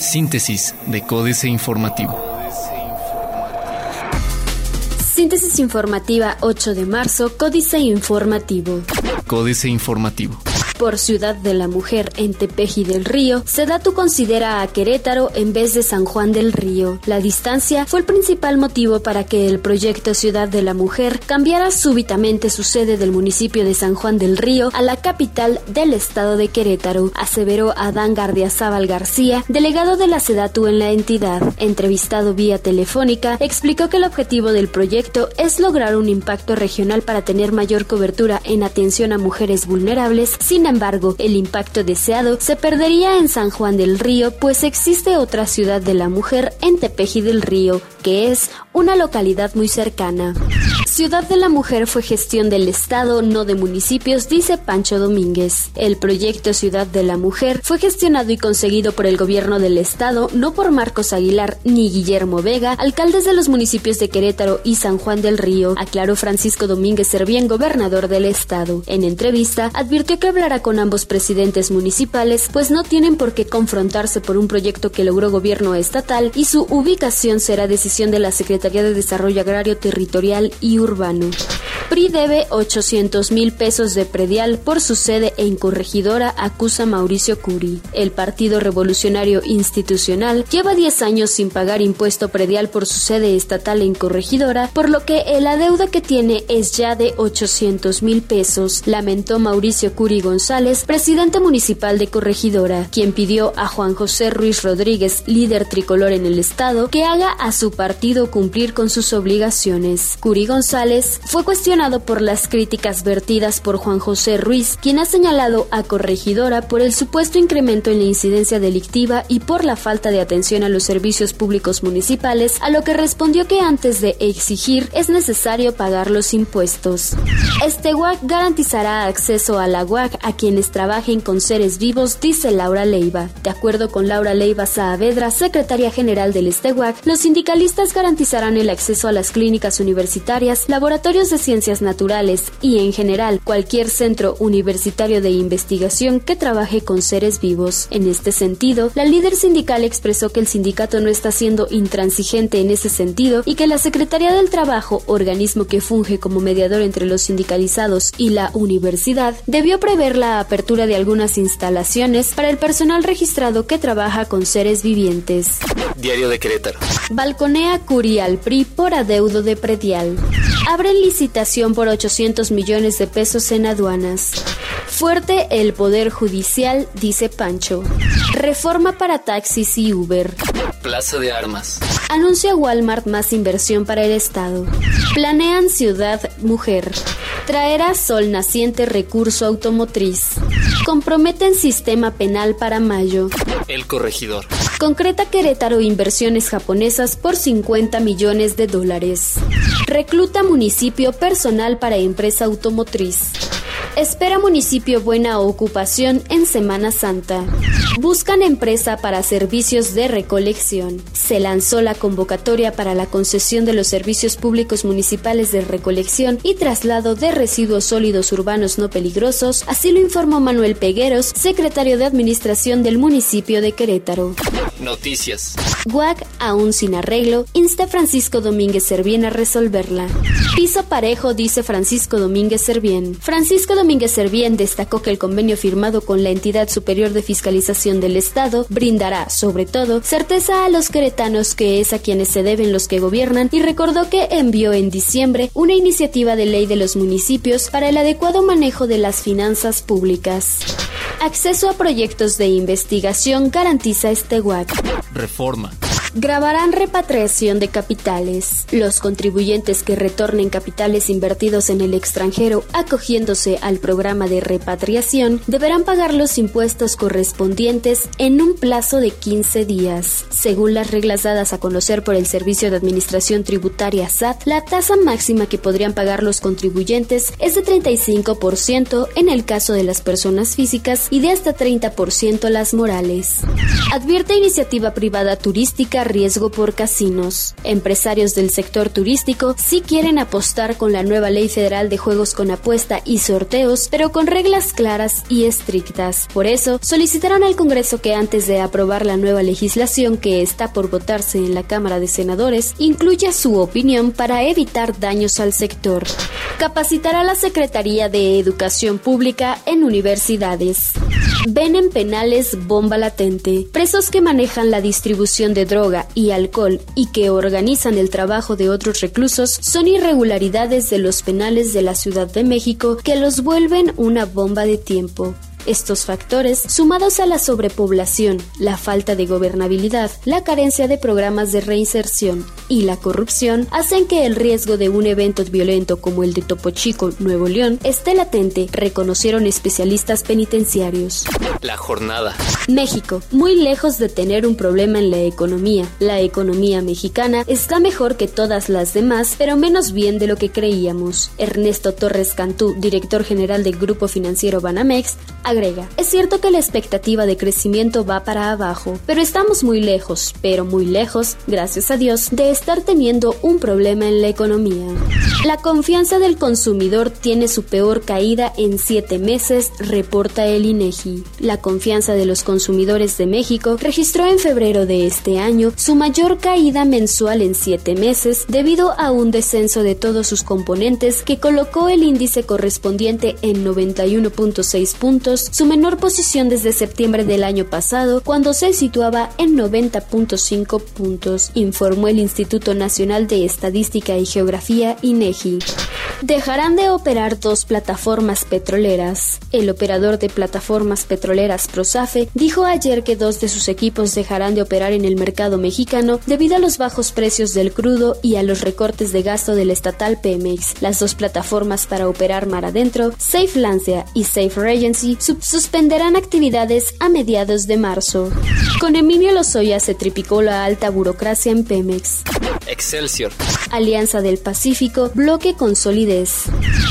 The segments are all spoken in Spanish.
Síntesis de Códice Informativo. Síntesis informativa 8 de marzo, Códice Informativo. Códice Informativo por Ciudad de la Mujer en Tepeji del Río, Sedatu considera a Querétaro en vez de San Juan del Río. La distancia fue el principal motivo para que el proyecto Ciudad de la Mujer cambiara súbitamente su sede del municipio de San Juan del Río a la capital del estado de Querétaro, aseveró Adán Gardiazabal García, delegado de la Sedatu en la entidad. Entrevistado vía telefónica, explicó que el objetivo del proyecto es lograr un impacto regional para tener mayor cobertura en atención a mujeres vulnerables sin embargo, el impacto deseado se perdería en San Juan del Río, pues existe otra ciudad de la mujer en Tepeji del Río, que es una localidad muy cercana. Ciudad de la Mujer fue gestión del Estado, no de municipios, dice Pancho Domínguez. El proyecto Ciudad de la Mujer fue gestionado y conseguido por el gobierno del Estado, no por Marcos Aguilar ni Guillermo Vega, alcaldes de los municipios de Querétaro y San Juan del Río, aclaró Francisco Domínguez Servién, gobernador del Estado. En entrevista, advirtió que hablará con ambos presidentes municipales, pues no tienen por qué confrontarse por un proyecto que logró gobierno estatal y su ubicación será decisión de la Secretaría de Desarrollo Agrario Territorial y Urbano. PRI debe 800 mil pesos de predial por su sede en Corregidora, acusa Mauricio Curi. El Partido Revolucionario Institucional lleva 10 años sin pagar impuesto predial por su sede estatal en Corregidora, por lo que la deuda que tiene es ya de 800 mil pesos, lamentó Mauricio Curi González, presidente municipal de Corregidora, quien pidió a Juan José Ruiz Rodríguez, líder tricolor en el estado, que haga a su partido cumplir con sus obligaciones. Curi González fue cuestionado por las críticas vertidas por Juan José Ruiz, quien ha señalado a Corregidora por el supuesto incremento en la incidencia delictiva y por la falta de atención a los servicios públicos municipales, a lo que respondió que antes de exigir es necesario pagar los impuestos. Este WAC garantizará acceso a la UAC a quienes trabajen con seres vivos, dice Laura Leiva. De acuerdo con Laura Leiva Saavedra, secretaria general del STEWAC, los sindicalistas garantizarán el acceso a las clínicas universitarias, laboratorios de ciencias naturales y en general cualquier centro universitario de investigación que trabaje con seres vivos. En este sentido, la líder sindical expresó que el sindicato no está siendo intransigente en ese sentido y que la Secretaría del Trabajo, organismo que funge como mediador entre los sindicalizados y la universidad, debió prever la apertura de algunas instalaciones para el personal registrado que trabaja con seres vivientes. Diario de Querétaro. Balconea Curial PRI por adeudo de predial. Abren licitación por 800 millones de pesos en aduanas. Fuerte el Poder Judicial, dice Pancho. Reforma para taxis y Uber. Plaza de Armas. Anuncia Walmart más inversión para el Estado. Planean Ciudad Mujer. Traerá sol naciente recurso automotriz. Comprometen sistema penal para mayo. El corregidor. Concreta Querétaro inversiones japonesas por 50 millones de dólares. Recluta municipio personal para empresa automotriz. Espera municipio buena ocupación en Semana Santa. Buscan empresa para servicios de recolección. Se lanzó la convocatoria para la concesión de los servicios públicos municipales de recolección y traslado de residuos sólidos urbanos no peligrosos, así lo informó Manuel Pegueros, secretario de Administración del municipio de Querétaro. Noticias. GUAC, aún sin arreglo, insta Francisco Domínguez Servién a resolverla. Piso parejo, dice Francisco Domínguez Servién. Francisco Domínguez Servién destacó que el convenio firmado con la entidad superior de fiscalización del Estado brindará, sobre todo, certeza a los queretanos que es a quienes se deben los que gobiernan y recordó que envió en diciembre una iniciativa de ley de los municipios para el adecuado manejo de las finanzas públicas. Acceso a proyectos de investigación garantiza este WAC. Reforma. Grabarán repatriación de capitales. Los contribuyentes que retornen capitales invertidos en el extranjero acogiéndose al programa de repatriación deberán pagar los impuestos correspondientes en un plazo de 15 días. Según las reglas dadas a conocer por el Servicio de Administración Tributaria SAT, la tasa máxima que podrían pagar los contribuyentes es de 35% en el caso de las personas físicas y de hasta 30% las morales. Advierte iniciativa privada turística riesgo por casinos. Empresarios del sector turístico sí quieren apostar con la nueva ley federal de juegos con apuesta y sorteos, pero con reglas claras y estrictas. Por eso, solicitaron al Congreso que antes de aprobar la nueva legislación que está por votarse en la Cámara de Senadores, incluya su opinión para evitar daños al sector. Capacitará la Secretaría de Educación Pública en universidades. Ven en penales bomba latente. Presos que manejan la distribución de droga y alcohol y que organizan el trabajo de otros reclusos son irregularidades de los penales de la Ciudad de México que los vuelven una bomba de tiempo. Estos factores, sumados a la sobrepoblación, la falta de gobernabilidad, la carencia de programas de reinserción y la corrupción, hacen que el riesgo de un evento violento como el de Topo Chico, Nuevo León, esté latente, reconocieron especialistas penitenciarios. La jornada. México, muy lejos de tener un problema en la economía. La economía mexicana está mejor que todas las demás, pero menos bien de lo que creíamos. Ernesto Torres Cantú, director general del Grupo Financiero Banamex, es cierto que la expectativa de crecimiento va para abajo, pero estamos muy lejos, pero muy lejos, gracias a Dios, de estar teniendo un problema en la economía. La confianza del consumidor tiene su peor caída en siete meses, reporta el INEGI. La confianza de los consumidores de México registró en febrero de este año su mayor caída mensual en siete meses debido a un descenso de todos sus componentes que colocó el índice correspondiente en 91.6 puntos su menor posición desde septiembre del año pasado, cuando se situaba en 90.5 puntos, informó el Instituto Nacional de Estadística y Geografía INEGI. Dejarán de operar dos plataformas petroleras. El operador de plataformas petroleras Prosafe dijo ayer que dos de sus equipos dejarán de operar en el mercado mexicano debido a los bajos precios del crudo y a los recortes de gasto del estatal Pemex. Las dos plataformas para operar mar adentro, Safe Lancia y Safe Regency, suspenderán actividades a mediados de marzo. Con Emilio Lozoya se triplicó la alta burocracia en Pemex. Excelsior. Alianza del Pacífico, bloque con solidez.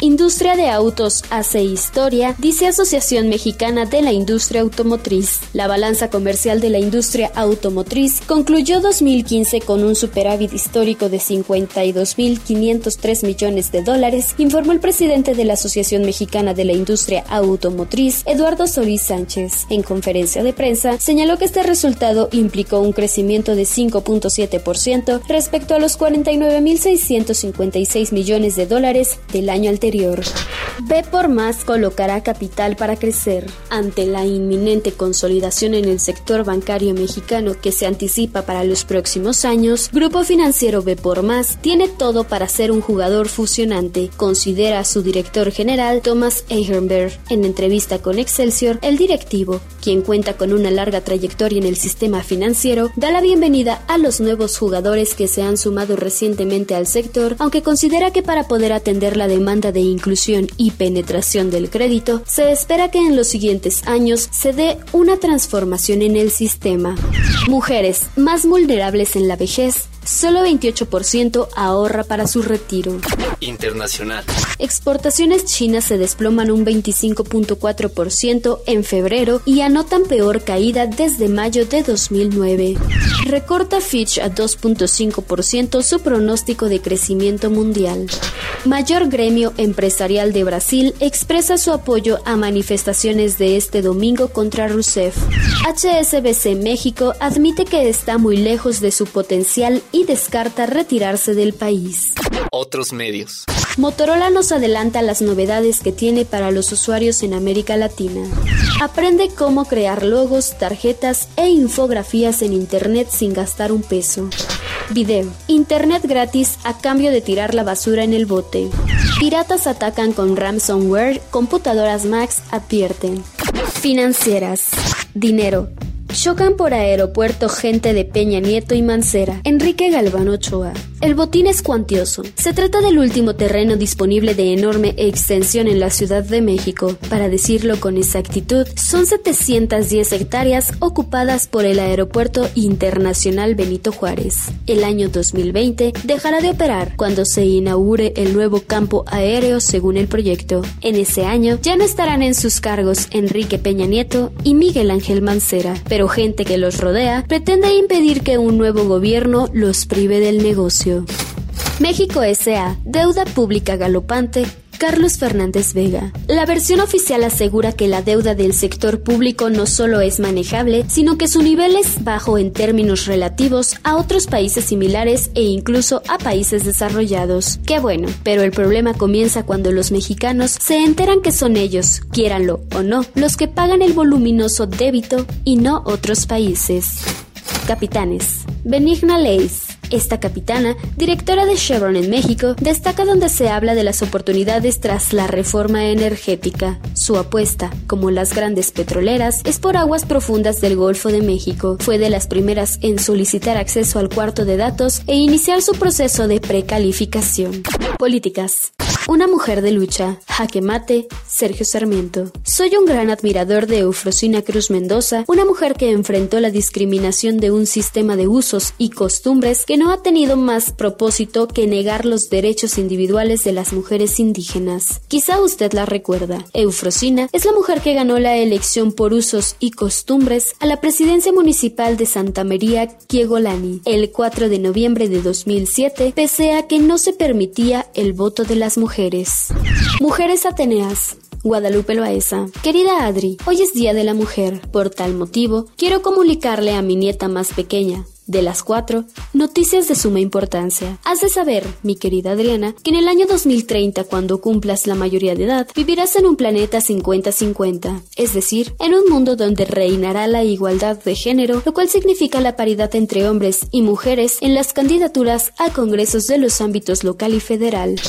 Industria de autos hace historia, dice Asociación Mexicana de la Industria Automotriz. La balanza comercial de la industria automotriz concluyó 2015 con un superávit histórico de 52.503 millones de dólares, informó el presidente de la Asociación Mexicana de la Industria Automotriz, Eduardo Solís Sánchez. En conferencia de prensa, señaló que este resultado implicó un crecimiento de 5.7% respecto a los 49.656 millones de dólares del año anterior. B por más colocará capital para crecer. Ante la inminente consolidación en el sector bancario mexicano que se anticipa para los próximos años, Grupo Financiero B por más tiene todo para ser un jugador fusionante, considera su director general Thomas Ehrenberg. En entrevista con Excelsior, el directivo, quien cuenta con una larga trayectoria en el sistema financiero, da la bienvenida a los nuevos jugadores que se han sumado recientemente al sector, aunque considera que para poder atender la demanda de inclusión y penetración del crédito, se espera que en los siguientes años se dé una transformación en el sistema. Mujeres más vulnerables en la vejez Solo 28% ahorra para su retiro. Internacional. Exportaciones chinas se desploman un 25.4% en febrero y anotan peor caída desde mayo de 2009. Recorta Fitch a 2.5% su pronóstico de crecimiento mundial. Mayor gremio empresarial de Brasil expresa su apoyo a manifestaciones de este domingo contra Rousseff. HSBC México admite que está muy lejos de su potencial y descarta retirarse del país. Otros medios. Motorola nos adelanta las novedades que tiene para los usuarios en América Latina. Aprende cómo crear logos, tarjetas e infografías en Internet sin gastar un peso. Video. Internet gratis a cambio de tirar la basura en el bote. Piratas atacan con ransomware, computadoras Max advierten. Financieras. Dinero. Chocan por aeropuerto gente de Peña Nieto y Mancera. Enrique Galván Ochoa. El botín es cuantioso. Se trata del último terreno disponible de enorme extensión en la Ciudad de México. Para decirlo con exactitud, son 710 hectáreas ocupadas por el Aeropuerto Internacional Benito Juárez. El año 2020 dejará de operar cuando se inaugure el nuevo campo aéreo según el proyecto. En ese año ya no estarán en sus cargos Enrique Peña Nieto y Miguel Ángel Mancera, pero pero gente que los rodea pretende impedir que un nuevo gobierno los prive del negocio. México S.A. Deuda pública galopante Carlos Fernández Vega. La versión oficial asegura que la deuda del sector público no solo es manejable, sino que su nivel es bajo en términos relativos a otros países similares e incluso a países desarrollados. Qué bueno, pero el problema comienza cuando los mexicanos se enteran que son ellos, quiéranlo o no, los que pagan el voluminoso débito y no otros países. Capitanes. Benigna Leis. Esta capitana, directora de Chevron en México, destaca donde se habla de las oportunidades tras la reforma energética. Su apuesta, como las grandes petroleras, es por aguas profundas del Golfo de México. Fue de las primeras en solicitar acceso al cuarto de datos e iniciar su proceso de precalificación. Políticas. Una mujer de lucha, jaque mate, Sergio Sarmiento. Soy un gran admirador de Eufrosina Cruz Mendoza, una mujer que enfrentó la discriminación de un sistema de usos y costumbres que no ha tenido más propósito que negar los derechos individuales de las mujeres indígenas. Quizá usted la recuerda. Eufrosina es la mujer que ganó la elección por usos y costumbres a la presidencia municipal de Santa María Kiegolani el 4 de noviembre de 2007, pese a que no se permitía el voto de las mujeres mujeres. Mujeres Ateneas. Guadalupe Loaesa. Querida Adri, hoy es Día de la Mujer. Por tal motivo, quiero comunicarle a mi nieta más pequeña, de las cuatro, noticias de suma importancia. Has de saber, mi querida Adriana, que en el año 2030, cuando cumplas la mayoría de edad, vivirás en un planeta 50-50, es decir, en un mundo donde reinará la igualdad de género, lo cual significa la paridad entre hombres y mujeres en las candidaturas a congresos de los ámbitos local y federal.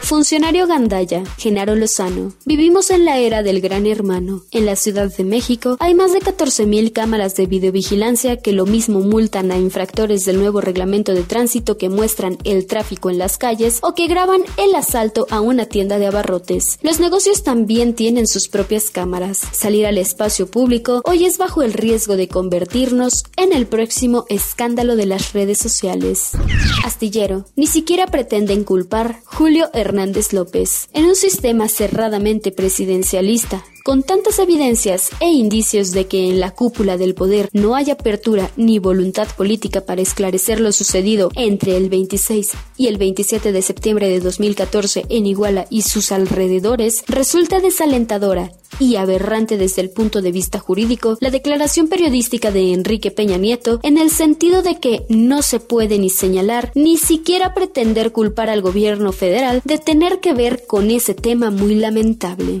Funcionario Gandaya, Genaro Lozano. Vivimos en la era del gran hermano. En la Ciudad de México hay más de 14.000 cámaras de videovigilancia que lo mismo multan a infractores del nuevo reglamento de tránsito que muestran el tráfico en las calles o que graban el asalto a una tienda de abarrotes. Los negocios también tienen sus propias cámaras. Salir al espacio público hoy es bajo el riesgo de convertirnos en el próximo escándalo de las redes sociales. Astillero. Ni siquiera pretenden culpar Julio Hernández López. En un sistema cerradamente presidencialista, con tantas evidencias e indicios de que en la cúpula del poder no hay apertura ni voluntad política para esclarecer lo sucedido entre el 26 y el 27 de septiembre de 2014 en Iguala y sus alrededores, resulta desalentadora y aberrante desde el punto de vista jurídico la declaración periodística de Enrique Peña Nieto en el sentido de que no se puede ni señalar ni siquiera pretender culpar al gobierno federal de tener que ver con ese tema muy lamentable.